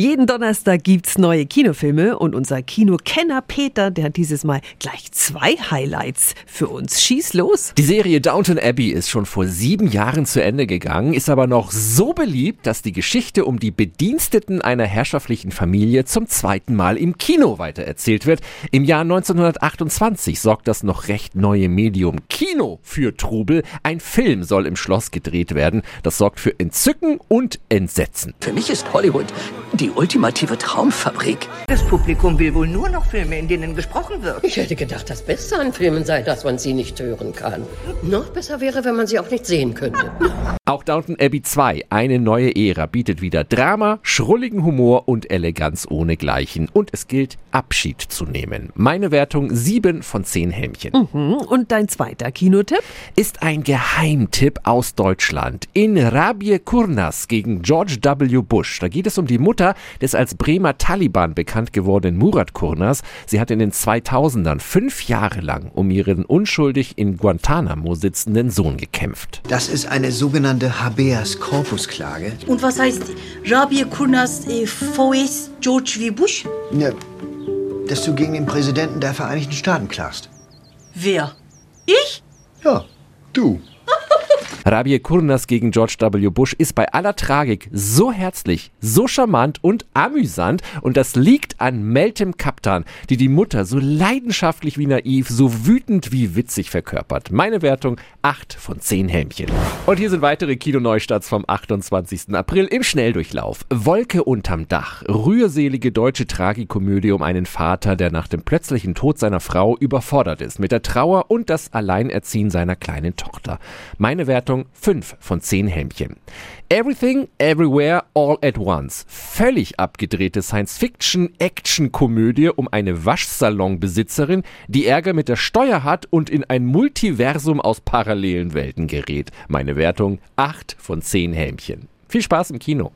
Jeden Donnerstag gibt's neue Kinofilme und unser Kinokenner Peter, der hat dieses Mal gleich zwei Highlights für uns. Schieß los! Die Serie Downton Abbey ist schon vor sieben Jahren zu Ende gegangen, ist aber noch so beliebt, dass die Geschichte um die Bediensteten einer herrschaftlichen Familie zum zweiten Mal im Kino weitererzählt wird. Im Jahr 1928 sorgt das noch recht neue Medium Kino für Trubel. Ein Film soll im Schloss gedreht werden. Das sorgt für Entzücken und Entsetzen. Für mich ist Hollywood die ultimative Traumfabrik. Das Publikum will wohl nur noch Filme, in denen gesprochen wird. Ich hätte gedacht, das Beste an Filmen sei, dass man sie nicht hören kann. Noch besser wäre, wenn man sie auch nicht sehen könnte. Auch Downton Abbey 2, eine neue Ära, bietet wieder Drama, schrulligen Humor und Eleganz ohnegleichen. Und es gilt, Abschied zu nehmen. Meine Wertung 7 von 10 Helmchen. Mhm. Und dein zweiter Kinotipp? Ist ein Geheimtipp aus Deutschland. In Rabie Kurnas gegen George W. Bush. Da geht es um die Mutter des als Bremer Taliban bekannt gewordenen Murat Kurnas. Sie hat in den 2000ern fünf Jahre lang um ihren unschuldig in Guantanamo sitzenden Sohn gekämpft. Das ist eine sogenannte Habeas Corpus Klage. Und was heißt Rabia Kurnas äh, VS George W. Bush? Ja, dass du gegen den Präsidenten der Vereinigten Staaten klagst. Wer? Ich? Ja, du. Rabie Kurnas gegen George W. Bush ist bei aller Tragik so herzlich, so charmant und amüsant und das liegt an Meltem Kaptan, die die Mutter so leidenschaftlich wie naiv, so wütend wie witzig verkörpert. Meine Wertung 8 von 10 Helmchen. Und hier sind weitere Kinoneustarts vom 28. April im Schnelldurchlauf. Wolke unterm Dach. Rührselige deutsche Tragikomödie um einen Vater, der nach dem plötzlichen Tod seiner Frau überfordert ist mit der Trauer und das Alleinerziehen seiner kleinen Tochter. Meine Wertung 5 von 10 Helmchen. Everything, Everywhere, All at Once. Völlig abgedrehte Science-Fiction-Action-Komödie um eine Waschsalonbesitzerin, die Ärger mit der Steuer hat und in ein Multiversum aus parallelen Welten gerät. Meine Wertung 8 von 10 Helmchen. Viel Spaß im Kino.